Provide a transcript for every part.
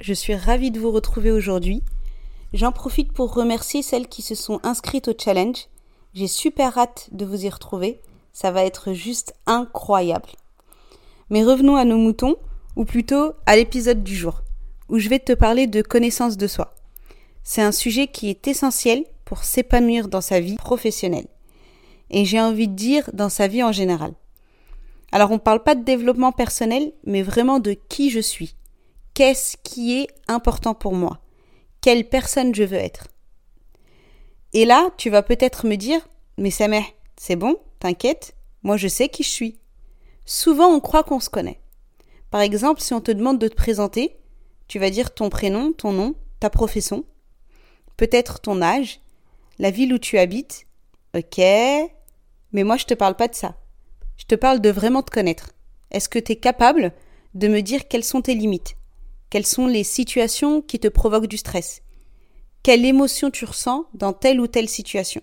Je suis ravie de vous retrouver aujourd'hui. J'en profite pour remercier celles qui se sont inscrites au challenge. J'ai super hâte de vous y retrouver. Ça va être juste incroyable. Mais revenons à nos moutons, ou plutôt à l'épisode du jour, où je vais te parler de connaissance de soi. C'est un sujet qui est essentiel pour s'épanouir dans sa vie professionnelle. Et j'ai envie de dire dans sa vie en général. Alors on ne parle pas de développement personnel, mais vraiment de qui je suis. Qu'est-ce qui est important pour moi? Quelle personne je veux être? Et là, tu vas peut-être me dire, mais Samer, c'est bon, t'inquiète, moi je sais qui je suis. Souvent on croit qu'on se connaît. Par exemple, si on te demande de te présenter, tu vas dire ton prénom, ton nom, ta profession, peut-être ton âge, la ville où tu habites. Ok, mais moi je te parle pas de ça. Je te parle de vraiment te connaître. Est-ce que tu es capable de me dire quelles sont tes limites? Quelles sont les situations qui te provoquent du stress? Quelle émotion tu ressens dans telle ou telle situation?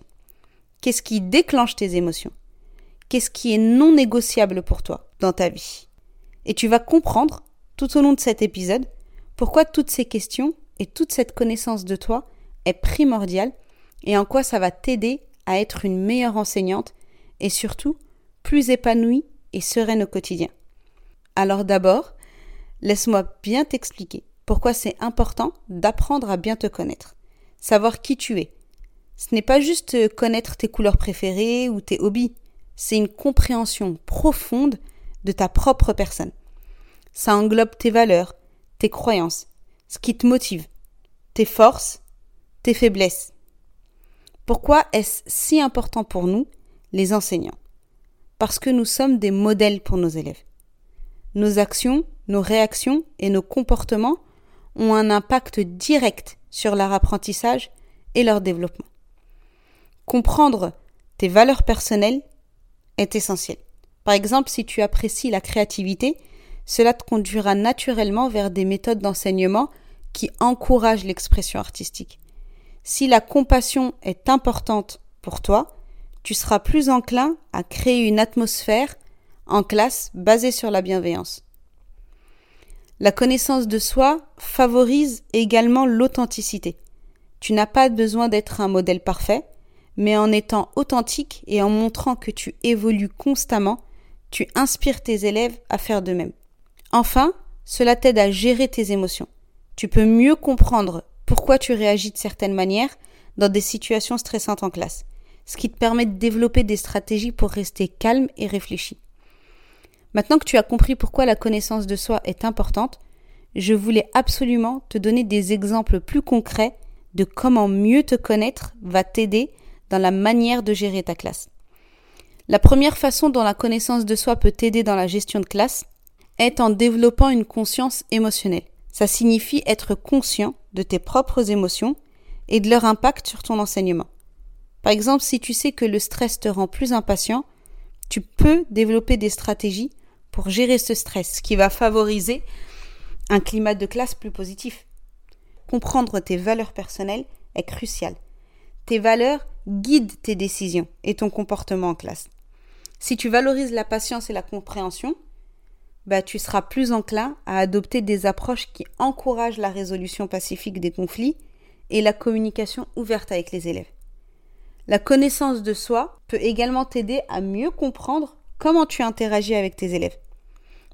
Qu'est-ce qui déclenche tes émotions? Qu'est-ce qui est non négociable pour toi dans ta vie? Et tu vas comprendre, tout au long de cet épisode, pourquoi toutes ces questions et toute cette connaissance de toi est primordiale et en quoi ça va t'aider à être une meilleure enseignante et surtout plus épanouie et sereine au quotidien. Alors d'abord, laisse-moi bien t'expliquer pourquoi c'est important d'apprendre à bien te connaître, savoir qui tu es. Ce n'est pas juste connaître tes couleurs préférées ou tes hobbies, c'est une compréhension profonde de ta propre personne. Ça englobe tes valeurs, tes croyances, ce qui te motive, tes forces, tes faiblesses. Pourquoi est-ce si important pour nous, les enseignants? Parce que nous sommes des modèles pour nos élèves. Nos actions, nos réactions et nos comportements ont un impact direct sur leur apprentissage et leur développement. Comprendre tes valeurs personnelles est essentiel. Par exemple, si tu apprécies la créativité, cela te conduira naturellement vers des méthodes d'enseignement qui encouragent l'expression artistique. Si la compassion est importante pour toi, tu seras plus enclin à créer une atmosphère en classe basée sur la bienveillance. La connaissance de soi favorise également l'authenticité. Tu n'as pas besoin d'être un modèle parfait, mais en étant authentique et en montrant que tu évolues constamment, tu inspires tes élèves à faire de même. Enfin, cela t'aide à gérer tes émotions. Tu peux mieux comprendre pourquoi tu réagis de certaines manières dans des situations stressantes en classe ce qui te permet de développer des stratégies pour rester calme et réfléchi. Maintenant que tu as compris pourquoi la connaissance de soi est importante, je voulais absolument te donner des exemples plus concrets de comment mieux te connaître va t'aider dans la manière de gérer ta classe. La première façon dont la connaissance de soi peut t'aider dans la gestion de classe est en développant une conscience émotionnelle. Ça signifie être conscient de tes propres émotions et de leur impact sur ton enseignement. Par exemple, si tu sais que le stress te rend plus impatient, tu peux développer des stratégies pour gérer ce stress, qui va favoriser un climat de classe plus positif. Comprendre tes valeurs personnelles est crucial. Tes valeurs guident tes décisions et ton comportement en classe. Si tu valorises la patience et la compréhension, bah, tu seras plus enclin à adopter des approches qui encouragent la résolution pacifique des conflits et la communication ouverte avec les élèves. La connaissance de soi peut également t'aider à mieux comprendre comment tu interagis avec tes élèves.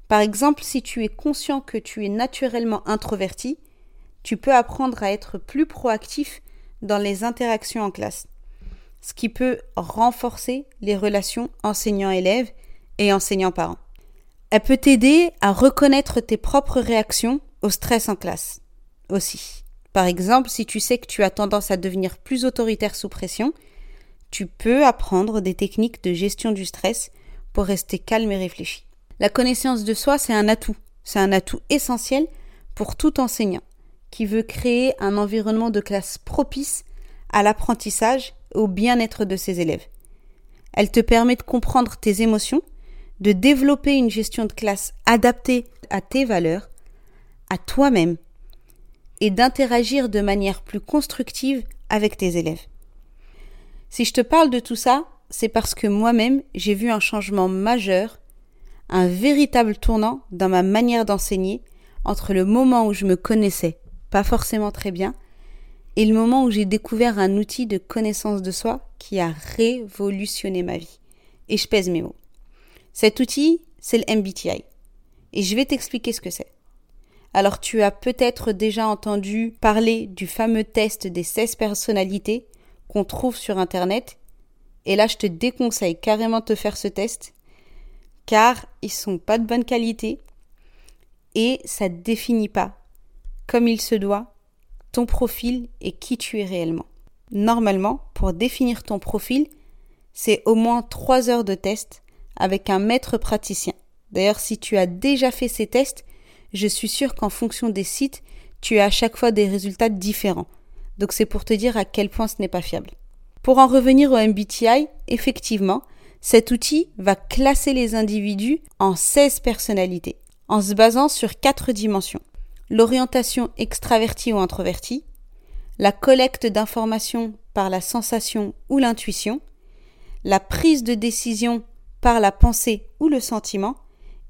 Par exemple, si tu es conscient que tu es naturellement introverti, tu peux apprendre à être plus proactif dans les interactions en classe, ce qui peut renforcer les relations enseignant-élève et enseignant-parent. Elle peut t'aider à reconnaître tes propres réactions au stress en classe aussi. Par exemple, si tu sais que tu as tendance à devenir plus autoritaire sous pression, tu peux apprendre des techniques de gestion du stress pour rester calme et réfléchi. La connaissance de soi, c'est un atout. C'est un atout essentiel pour tout enseignant qui veut créer un environnement de classe propice à l'apprentissage et au bien-être de ses élèves. Elle te permet de comprendre tes émotions, de développer une gestion de classe adaptée à tes valeurs, à toi-même, et d'interagir de manière plus constructive avec tes élèves. Si je te parle de tout ça, c'est parce que moi-même, j'ai vu un changement majeur, un véritable tournant dans ma manière d'enseigner entre le moment où je me connaissais pas forcément très bien, et le moment où j'ai découvert un outil de connaissance de soi qui a révolutionné ma vie. Et je pèse mes mots. Cet outil, c'est le MBTI. Et je vais t'expliquer ce que c'est. Alors tu as peut-être déjà entendu parler du fameux test des 16 personnalités qu'on trouve sur Internet. Et là, je te déconseille carrément de te faire ce test, car ils sont pas de bonne qualité et ça ne définit pas, comme il se doit, ton profil et qui tu es réellement. Normalement, pour définir ton profil, c'est au moins trois heures de test avec un maître praticien. D'ailleurs, si tu as déjà fait ces tests, je suis sûre qu'en fonction des sites, tu as à chaque fois des résultats différents. Donc c'est pour te dire à quel point ce n'est pas fiable. Pour en revenir au MBTI, effectivement, cet outil va classer les individus en 16 personnalités en se basant sur quatre dimensions. L'orientation extravertie ou introvertie, la collecte d'informations par la sensation ou l'intuition, la prise de décision par la pensée ou le sentiment,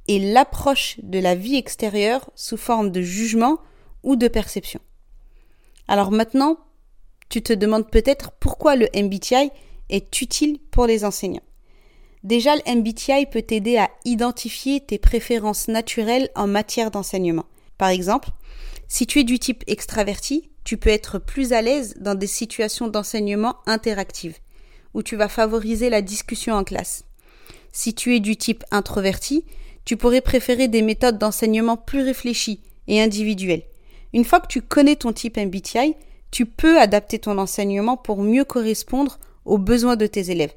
et l'approche de la vie extérieure sous forme de jugement ou de perception. Alors maintenant, tu te demandes peut-être pourquoi le MBTI est utile pour les enseignants. Déjà, le MBTI peut t'aider à identifier tes préférences naturelles en matière d'enseignement. Par exemple, si tu es du type extraverti, tu peux être plus à l'aise dans des situations d'enseignement interactives, où tu vas favoriser la discussion en classe. Si tu es du type introverti, tu pourrais préférer des méthodes d'enseignement plus réfléchies et individuelles. Une fois que tu connais ton type MBTI, tu peux adapter ton enseignement pour mieux correspondre aux besoins de tes élèves.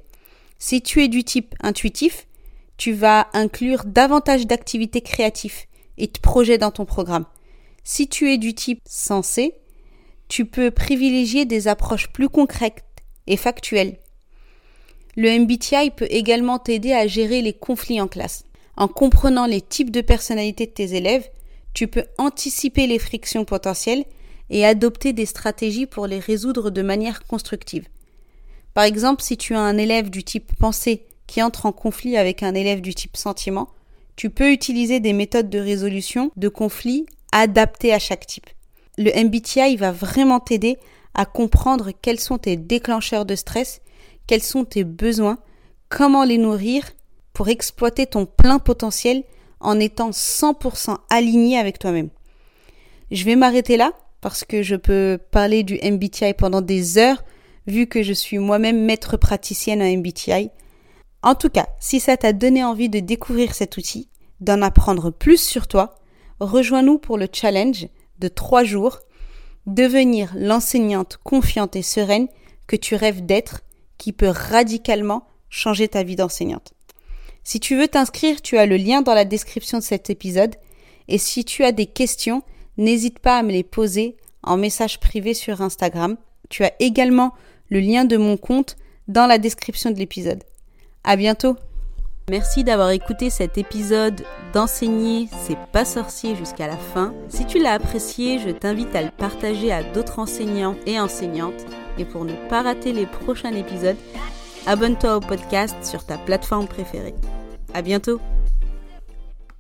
Si tu es du type intuitif, tu vas inclure davantage d'activités créatives et de projets dans ton programme. Si tu es du type sensé, tu peux privilégier des approches plus concrètes et factuelles. Le MBTI peut également t'aider à gérer les conflits en classe. En comprenant les types de personnalités de tes élèves, tu peux anticiper les frictions potentielles et adopter des stratégies pour les résoudre de manière constructive. Par exemple, si tu as un élève du type pensée qui entre en conflit avec un élève du type sentiment, tu peux utiliser des méthodes de résolution de conflits adaptées à chaque type. Le MBTI va vraiment t'aider à comprendre quels sont tes déclencheurs de stress, quels sont tes besoins, comment les nourrir pour exploiter ton plein potentiel en étant 100% aligné avec toi-même. Je vais m'arrêter là parce que je peux parler du MBTI pendant des heures vu que je suis moi-même maître praticienne à MBTI. En tout cas, si ça t'a donné envie de découvrir cet outil, d'en apprendre plus sur toi, rejoins-nous pour le challenge de trois jours, devenir l'enseignante confiante et sereine que tu rêves d'être, qui peut radicalement changer ta vie d'enseignante. Si tu veux t'inscrire, tu as le lien dans la description de cet épisode, et si tu as des questions, n'hésite pas à me les poser en message privé sur Instagram. Tu as également le lien de mon compte dans la description de l'épisode. À bientôt! Merci d'avoir écouté cet épisode d'enseigner c'est pas sorcier jusqu'à la fin. Si tu l'as apprécié, je t'invite à le partager à d'autres enseignants et enseignantes. Et pour ne pas rater les prochains épisodes, abonne-toi au podcast sur ta plateforme préférée. À bientôt!